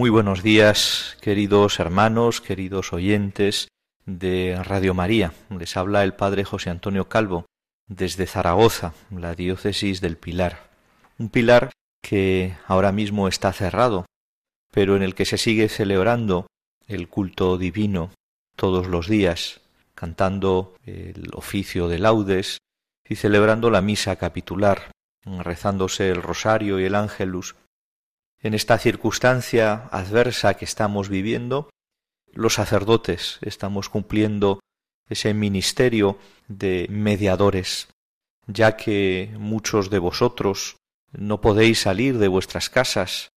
Muy buenos días, queridos hermanos, queridos oyentes de Radio María. Les habla el Padre José Antonio Calvo desde Zaragoza, la diócesis del Pilar. Un pilar que ahora mismo está cerrado, pero en el que se sigue celebrando el culto divino todos los días, cantando el oficio de laudes y celebrando la misa capitular, rezándose el rosario y el ángelus en esta circunstancia adversa que estamos viviendo, los sacerdotes estamos cumpliendo ese ministerio de mediadores, ya que muchos de vosotros no podéis salir de vuestras casas,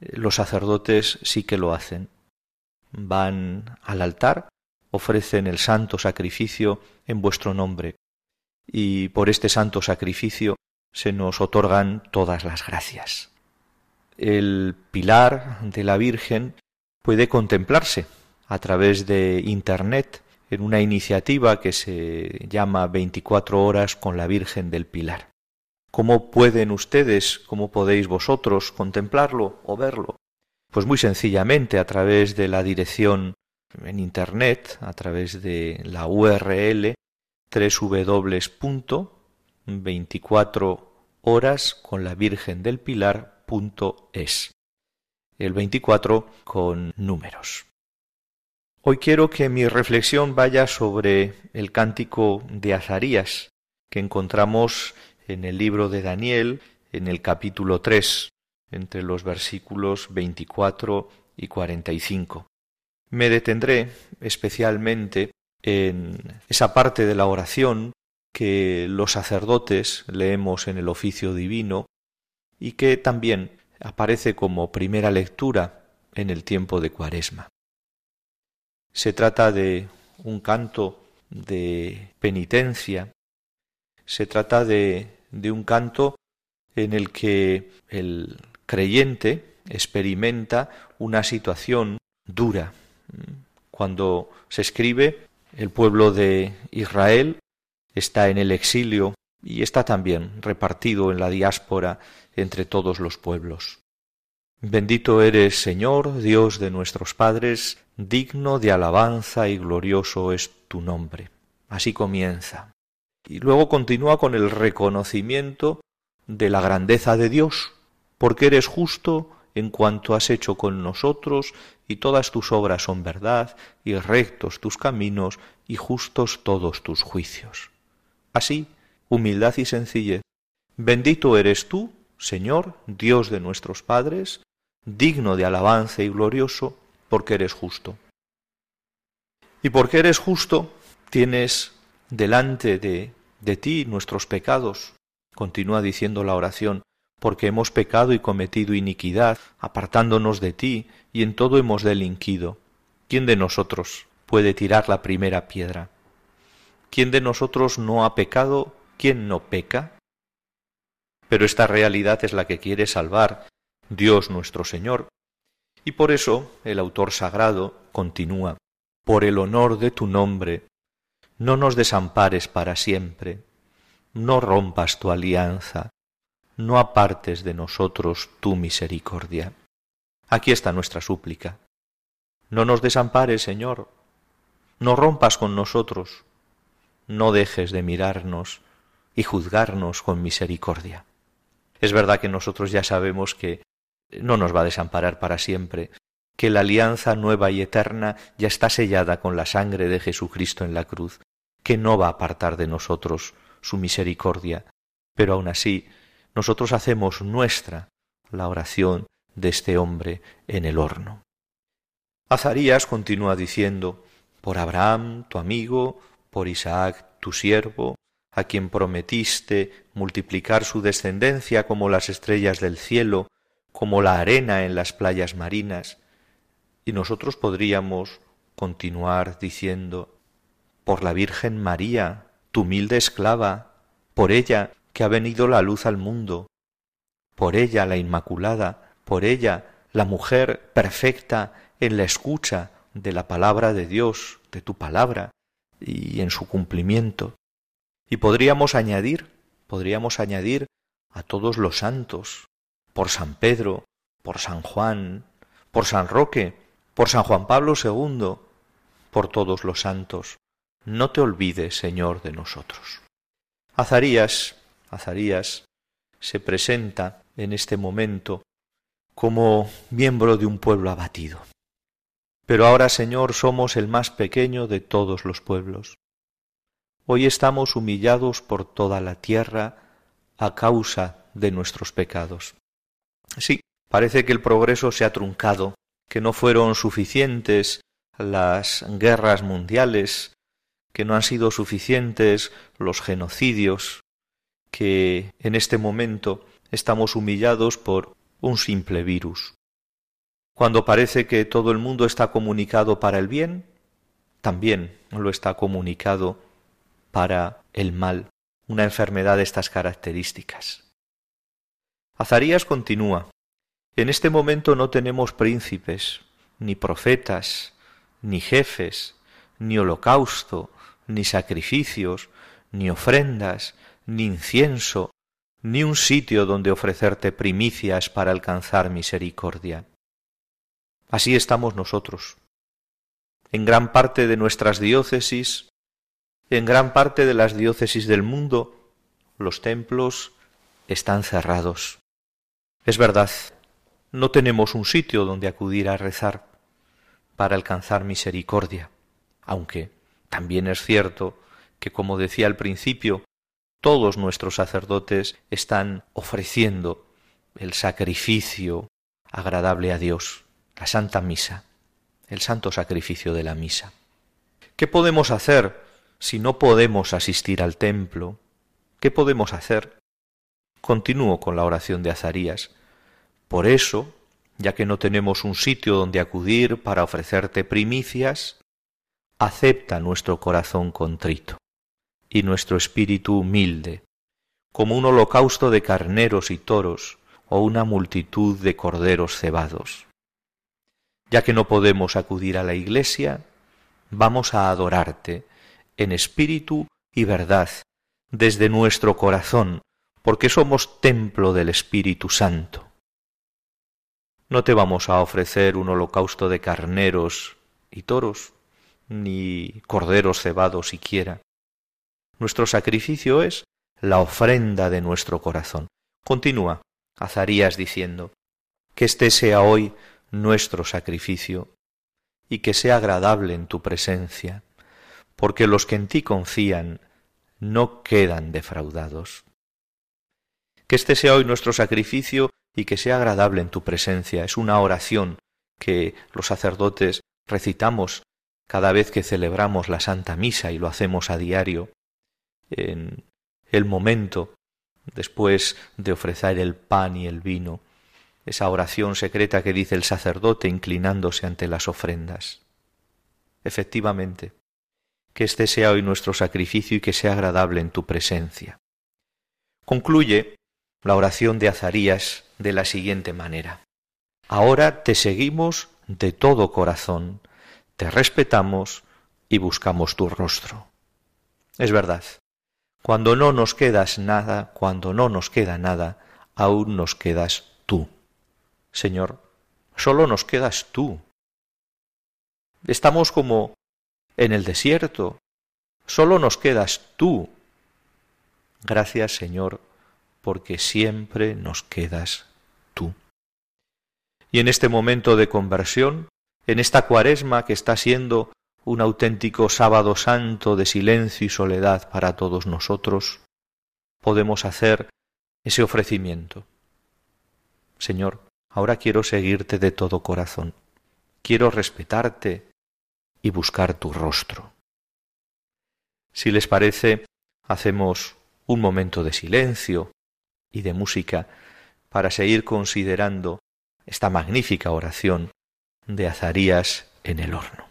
los sacerdotes sí que lo hacen. Van al altar, ofrecen el santo sacrificio en vuestro nombre, y por este santo sacrificio se nos otorgan todas las gracias el pilar de la Virgen puede contemplarse a través de Internet en una iniciativa que se llama 24 horas con la Virgen del Pilar. ¿Cómo pueden ustedes, cómo podéis vosotros contemplarlo o verlo? Pues muy sencillamente a través de la dirección en Internet, a través de la URL www.24 horas con la Virgen del Pilar es. El 24 con números. Hoy quiero que mi reflexión vaya sobre el cántico de Azarías que encontramos en el libro de Daniel en el capítulo 3 entre los versículos 24 y 45. Me detendré especialmente en esa parte de la oración que los sacerdotes leemos en el oficio divino y que también aparece como primera lectura en el tiempo de Cuaresma. Se trata de un canto de penitencia, se trata de, de un canto en el que el creyente experimenta una situación dura. Cuando se escribe, el pueblo de Israel está en el exilio y está también repartido en la diáspora entre todos los pueblos. Bendito eres, Señor, Dios de nuestros padres, digno de alabanza y glorioso es tu nombre. Así comienza. Y luego continúa con el reconocimiento de la grandeza de Dios, porque eres justo en cuanto has hecho con nosotros, y todas tus obras son verdad, y rectos tus caminos, y justos todos tus juicios. Así, humildad y sencillez. Bendito eres tú, Señor, Dios de nuestros padres, digno de alabanza y glorioso, porque eres justo. Y porque eres justo, tienes delante de, de ti nuestros pecados. Continúa diciendo la oración, porque hemos pecado y cometido iniquidad, apartándonos de ti, y en todo hemos delinquido. ¿Quién de nosotros puede tirar la primera piedra? ¿Quién de nosotros no ha pecado? ¿Quién no peca? Pero esta realidad es la que quiere salvar Dios nuestro Señor. Y por eso el autor sagrado continúa, por el honor de tu nombre, no nos desampares para siempre, no rompas tu alianza, no apartes de nosotros tu misericordia. Aquí está nuestra súplica. No nos desampares, Señor, no rompas con nosotros, no dejes de mirarnos y juzgarnos con misericordia. Es verdad que nosotros ya sabemos que no nos va a desamparar para siempre, que la alianza nueva y eterna ya está sellada con la sangre de Jesucristo en la cruz, que no va a apartar de nosotros su misericordia, pero aun así nosotros hacemos nuestra la oración de este hombre en el horno. Azarías continúa diciendo, por Abraham, tu amigo, por Isaac, tu siervo, a quien prometiste multiplicar su descendencia como las estrellas del cielo, como la arena en las playas marinas, y nosotros podríamos continuar diciendo, por la Virgen María, tu humilde esclava, por ella que ha venido la luz al mundo, por ella la Inmaculada, por ella la mujer perfecta en la escucha de la palabra de Dios, de tu palabra, y en su cumplimiento. Y podríamos añadir, podríamos añadir a todos los santos, por San Pedro, por San Juan, por San Roque, por San Juan Pablo II, por todos los santos. No te olvides, Señor, de nosotros. Azarías, Azarías se presenta en este momento como miembro de un pueblo abatido. Pero ahora, Señor, somos el más pequeño de todos los pueblos. Hoy estamos humillados por toda la tierra a causa de nuestros pecados. Sí, parece que el progreso se ha truncado, que no fueron suficientes las guerras mundiales, que no han sido suficientes los genocidios, que en este momento estamos humillados por un simple virus. Cuando parece que todo el mundo está comunicado para el bien, también lo está comunicado para el mal, una enfermedad de estas características. Azarías continúa. En este momento no tenemos príncipes, ni profetas, ni jefes, ni holocausto, ni sacrificios, ni ofrendas, ni incienso, ni un sitio donde ofrecerte primicias para alcanzar misericordia. Así estamos nosotros. En gran parte de nuestras diócesis, en gran parte de las diócesis del mundo, los templos están cerrados. Es verdad, no tenemos un sitio donde acudir a rezar para alcanzar misericordia, aunque también es cierto que, como decía al principio, todos nuestros sacerdotes están ofreciendo el sacrificio agradable a Dios, la Santa Misa, el santo sacrificio de la Misa. ¿Qué podemos hacer si no podemos asistir al templo? ¿Qué podemos hacer? Continúo con la oración de Azarías. Por eso, ya que no tenemos un sitio donde acudir para ofrecerte primicias, acepta nuestro corazón contrito y nuestro espíritu humilde, como un holocausto de carneros y toros o una multitud de corderos cebados. Ya que no podemos acudir a la iglesia, vamos a adorarte en espíritu y verdad desde nuestro corazón, porque somos templo del Espíritu Santo. No te vamos a ofrecer un holocausto de carneros y toros, ni corderos cebados siquiera. Nuestro sacrificio es la ofrenda de nuestro corazón. Continúa Azarías diciendo, que este sea hoy nuestro sacrificio y que sea agradable en tu presencia, porque los que en ti confían no quedan defraudados. Que este sea hoy nuestro sacrificio y que sea agradable en tu presencia. Es una oración que los sacerdotes recitamos cada vez que celebramos la Santa Misa y lo hacemos a diario, en el momento después de ofrecer el pan y el vino, esa oración secreta que dice el sacerdote inclinándose ante las ofrendas. Efectivamente, que este sea hoy nuestro sacrificio y que sea agradable en tu presencia. Concluye la oración de Azarías de la siguiente manera. Ahora te seguimos de todo corazón, te respetamos y buscamos tu rostro. Es verdad, cuando no nos quedas nada, cuando no nos queda nada, aún nos quedas tú. Señor, solo nos quedas tú. Estamos como en el desierto, solo nos quedas tú. Gracias, Señor, porque siempre nos quedas tú. Y en este momento de conversión, en esta cuaresma que está siendo un auténtico sábado santo de silencio y soledad para todos nosotros, podemos hacer ese ofrecimiento. Señor, ahora quiero seguirte de todo corazón, quiero respetarte y buscar tu rostro. Si les parece, hacemos un momento de silencio y de música para seguir considerando esta magnífica oración de Azarías en el horno.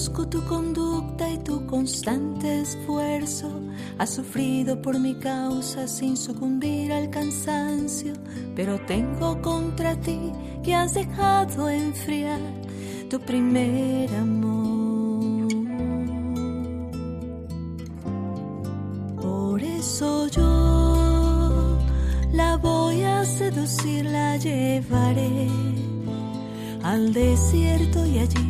Conozco tu conducta y tu constante esfuerzo. Has sufrido por mi causa sin sucumbir al cansancio, pero tengo contra ti que has dejado enfriar tu primer amor. Por eso yo la voy a seducir, la llevaré al desierto y allí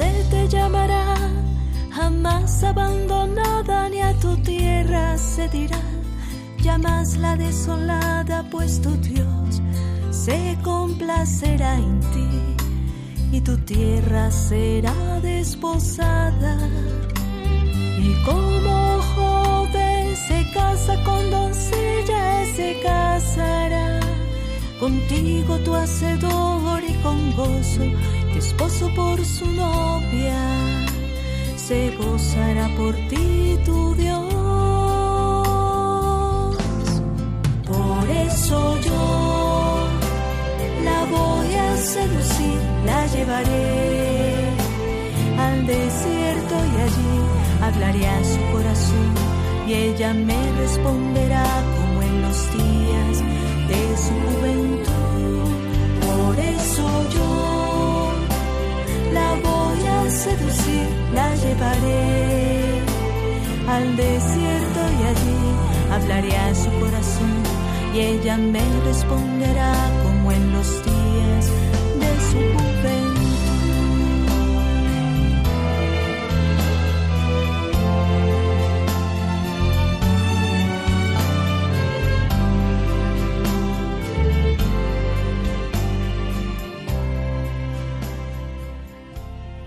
se te llamará, jamás abandonada ni a tu tierra se dirá, llamas la desolada, pues tu Dios se complacerá en ti. Y tu tierra será desposada. Y como joven se casa con doncella, se casará. Contigo tu hacedor y con gozo esposo por su novia, se gozará por ti tu Dios. Por eso yo la voy a seducir, la llevaré al desierto y allí hablaré a su corazón y ella me responderá como en los días de su juventud. Por eso yo seducir, la llevaré al desierto y allí hablaré a su corazón y ella me responderá como en los días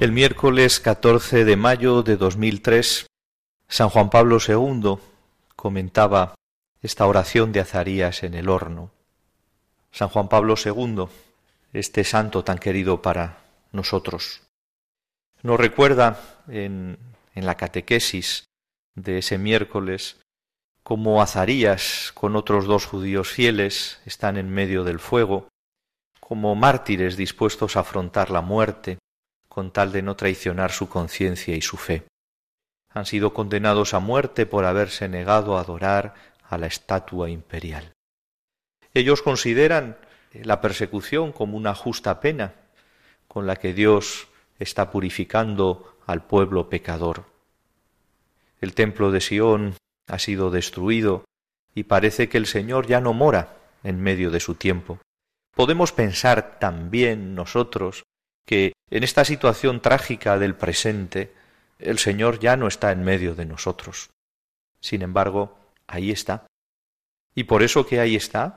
El miércoles 14 de mayo de 2003, San Juan Pablo II comentaba esta oración de Azarías en el horno. San Juan Pablo II, este santo tan querido para nosotros, nos recuerda en, en la catequesis de ese miércoles cómo Azarías con otros dos judíos fieles están en medio del fuego, como mártires dispuestos a afrontar la muerte, con tal de no traicionar su conciencia y su fe. Han sido condenados a muerte por haberse negado a adorar a la estatua imperial. Ellos consideran la persecución como una justa pena con la que Dios está purificando al pueblo pecador. El templo de Sión ha sido destruido y parece que el Señor ya no mora en medio de su tiempo. Podemos pensar también nosotros que en esta situación trágica del presente el Señor ya no está en medio de nosotros. Sin embargo, ahí está. Y por eso que ahí está,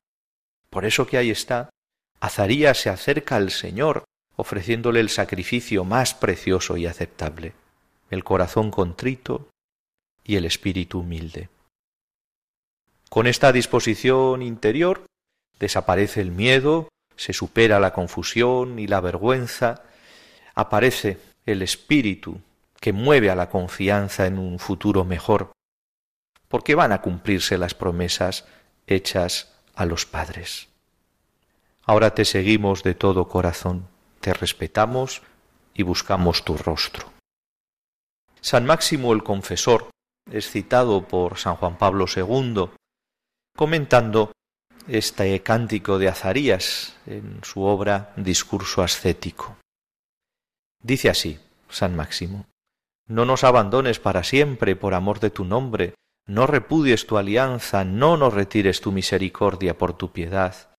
por eso que ahí está, Azarías se acerca al Señor ofreciéndole el sacrificio más precioso y aceptable, el corazón contrito y el espíritu humilde. Con esta disposición interior desaparece el miedo, se supera la confusión y la vergüenza, aparece el espíritu que mueve a la confianza en un futuro mejor, porque van a cumplirse las promesas hechas a los padres. Ahora te seguimos de todo corazón, te respetamos y buscamos tu rostro. San Máximo el Confesor es citado por San Juan Pablo II comentando este cántico de Azarías en su obra Discurso ascético. Dice así San Máximo, No nos abandones para siempre por amor de tu nombre, no repudies tu alianza, no nos retires tu misericordia por tu piedad.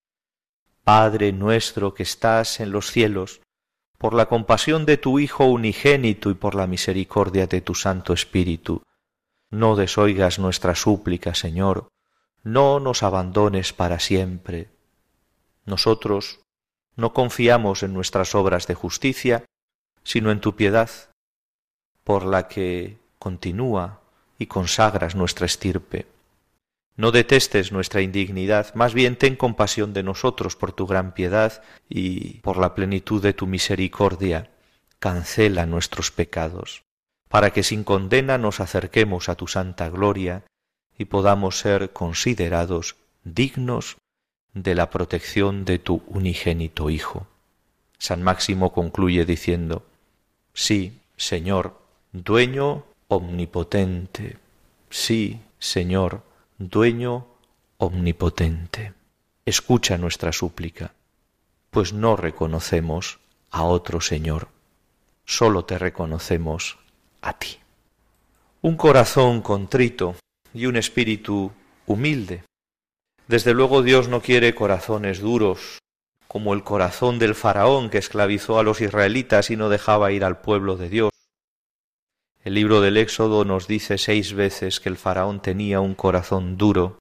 Padre nuestro que estás en los cielos, por la compasión de tu Hijo unigénito y por la misericordia de tu Santo Espíritu, no desoigas nuestra súplica, Señor, no nos abandones para siempre. Nosotros no confiamos en nuestras obras de justicia, sino en tu piedad, por la que continúa y consagras nuestra estirpe. No detestes nuestra indignidad, más bien ten compasión de nosotros por tu gran piedad y por la plenitud de tu misericordia. Cancela nuestros pecados, para que sin condena nos acerquemos a tu santa gloria y podamos ser considerados dignos de la protección de tu unigénito Hijo. San Máximo concluye diciendo, Sí, Señor, dueño omnipotente, sí, Señor, dueño omnipotente. Escucha nuestra súplica, pues no reconocemos a otro Señor, sólo te reconocemos a ti. Un corazón contrito y un espíritu humilde. Desde luego Dios no quiere corazones duros, como el corazón del faraón que esclavizó a los israelitas y no dejaba ir al pueblo de Dios. El libro del Éxodo nos dice seis veces que el faraón tenía un corazón duro,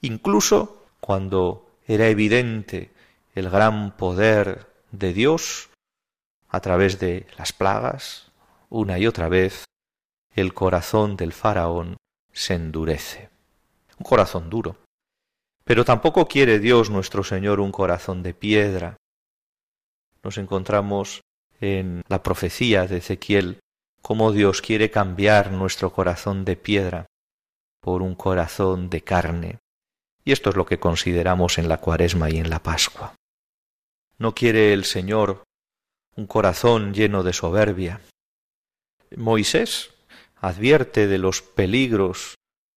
incluso cuando era evidente el gran poder de Dios a través de las plagas, una y otra vez, el corazón del faraón se endurece. Un corazón duro. Pero tampoco quiere Dios nuestro Señor un corazón de piedra. Nos encontramos en la profecía de Ezequiel cómo Dios quiere cambiar nuestro corazón de piedra por un corazón de carne. Y esto es lo que consideramos en la cuaresma y en la Pascua. No quiere el Señor un corazón lleno de soberbia. Moisés advierte de los peligros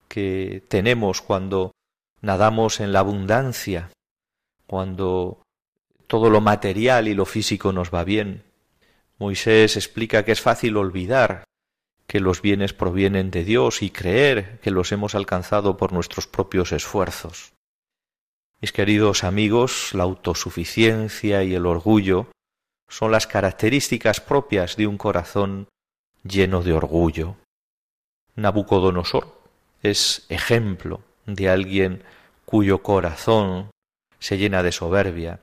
que tenemos cuando nadamos en la abundancia, cuando todo lo material y lo físico nos va bien. Moisés explica que es fácil olvidar que los bienes provienen de Dios y creer que los hemos alcanzado por nuestros propios esfuerzos. Mis queridos amigos, la autosuficiencia y el orgullo son las características propias de un corazón lleno de orgullo. Nabucodonosor es ejemplo de alguien cuyo corazón se llena de soberbia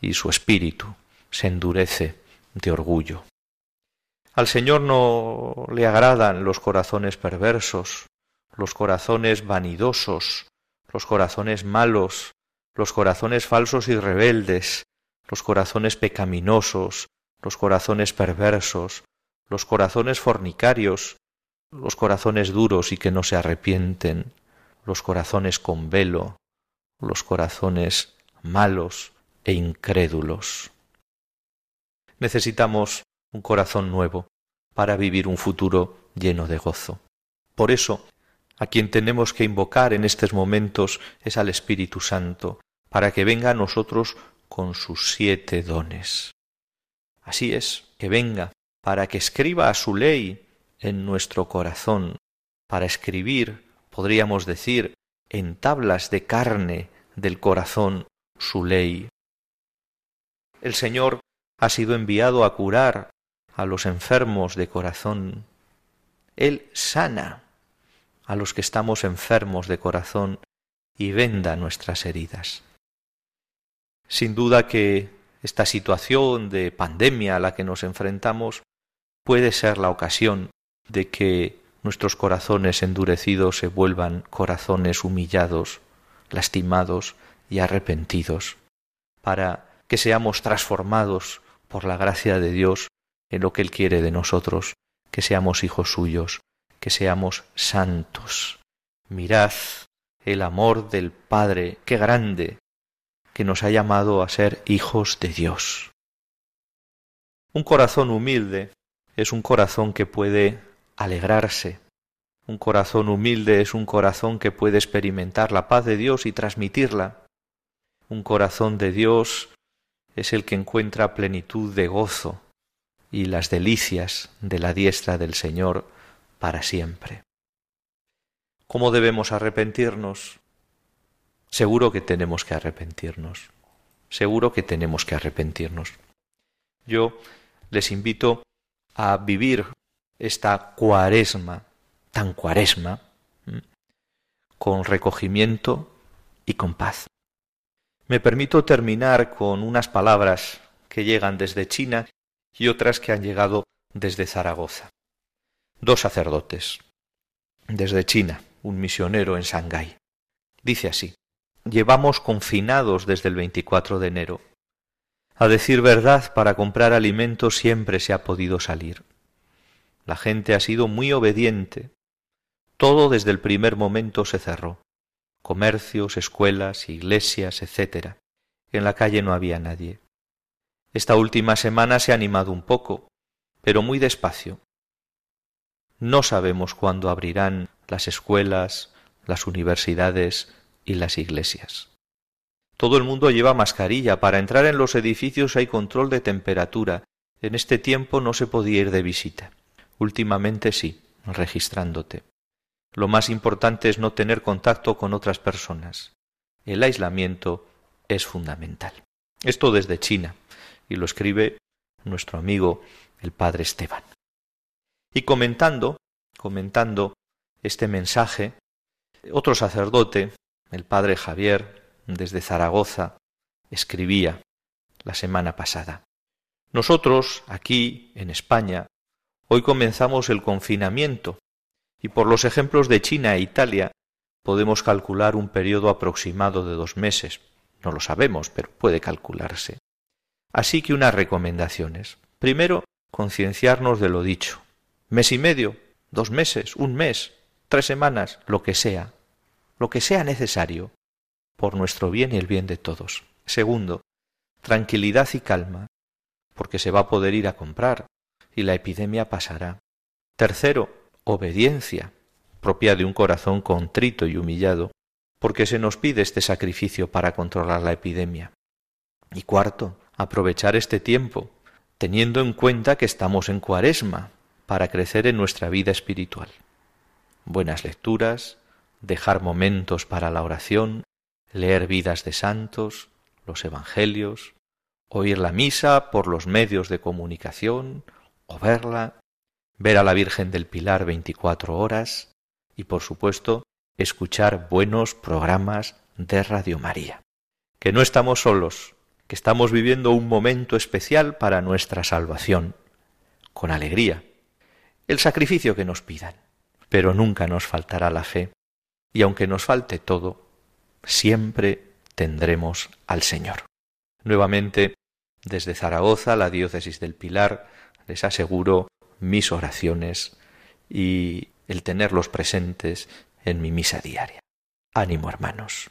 y su espíritu se endurece de orgullo. Al Señor no le agradan los corazones perversos, los corazones vanidosos, los corazones malos, los corazones falsos y rebeldes, los corazones pecaminosos, los corazones perversos, los corazones fornicarios, los corazones duros y que no se arrepienten, los corazones con velo, los corazones malos e incrédulos. Necesitamos un corazón nuevo para vivir un futuro lleno de gozo. Por eso, a quien tenemos que invocar en estos momentos es al Espíritu Santo, para que venga a nosotros con sus siete dones. Así es, que venga, para que escriba a su ley en nuestro corazón, para escribir, podríamos decir, en tablas de carne del corazón su ley. El Señor ha sido enviado a curar a los enfermos de corazón. Él sana a los que estamos enfermos de corazón y venda nuestras heridas. Sin duda que esta situación de pandemia a la que nos enfrentamos puede ser la ocasión de que nuestros corazones endurecidos se vuelvan corazones humillados, lastimados y arrepentidos, para que seamos transformados por la gracia de Dios en lo que Él quiere de nosotros, que seamos hijos suyos, que seamos santos. Mirad el amor del Padre, qué grande, que nos ha llamado a ser hijos de Dios. Un corazón humilde es un corazón que puede alegrarse. Un corazón humilde es un corazón que puede experimentar la paz de Dios y transmitirla. Un corazón de Dios es el que encuentra plenitud de gozo y las delicias de la diestra del Señor para siempre. ¿Cómo debemos arrepentirnos? Seguro que tenemos que arrepentirnos. Seguro que tenemos que arrepentirnos. Yo les invito a vivir esta cuaresma, tan cuaresma, con recogimiento y con paz. Me permito terminar con unas palabras que llegan desde China y otras que han llegado desde Zaragoza. Dos sacerdotes. Desde China, un misionero en Shanghái. Dice así, llevamos confinados desde el 24 de enero. A decir verdad, para comprar alimentos siempre se ha podido salir. La gente ha sido muy obediente. Todo desde el primer momento se cerró. Comercios, escuelas, iglesias, etc. En la calle no había nadie. Esta última semana se ha animado un poco, pero muy despacio. No sabemos cuándo abrirán las escuelas, las universidades y las iglesias. Todo el mundo lleva mascarilla. Para entrar en los edificios hay control de temperatura. En este tiempo no se podía ir de visita. Últimamente sí, registrándote. Lo más importante es no tener contacto con otras personas. El aislamiento es fundamental. Esto desde China, y lo escribe nuestro amigo el padre Esteban. Y comentando, comentando este mensaje, otro sacerdote, el padre Javier, desde Zaragoza, escribía la semana pasada. Nosotros, aquí, en España, Hoy comenzamos el confinamiento y por los ejemplos de China e Italia podemos calcular un periodo aproximado de dos meses. No lo sabemos, pero puede calcularse. Así que unas recomendaciones. Primero, concienciarnos de lo dicho. Mes y medio, dos meses, un mes, tres semanas, lo que sea, lo que sea necesario, por nuestro bien y el bien de todos. Segundo, tranquilidad y calma, porque se va a poder ir a comprar, y la epidemia pasará. Tercero, obediencia, propia de un corazón contrito y humillado, porque se nos pide este sacrificio para controlar la epidemia. Y cuarto, aprovechar este tiempo, teniendo en cuenta que estamos en cuaresma, para crecer en nuestra vida espiritual. Buenas lecturas, dejar momentos para la oración, leer vidas de santos, los evangelios, oír la misa por los medios de comunicación, o verla, ver a la Virgen del Pilar veinticuatro horas y, por supuesto, escuchar buenos programas de Radio María. Que no estamos solos, que estamos viviendo un momento especial para nuestra salvación, con alegría, el sacrificio que nos pidan, pero nunca nos faltará la fe, y aunque nos falte todo, siempre tendremos al Señor. Nuevamente, desde Zaragoza, la diócesis del Pilar, les aseguro mis oraciones y el tenerlos presentes en mi misa diaria. Ánimo hermanos.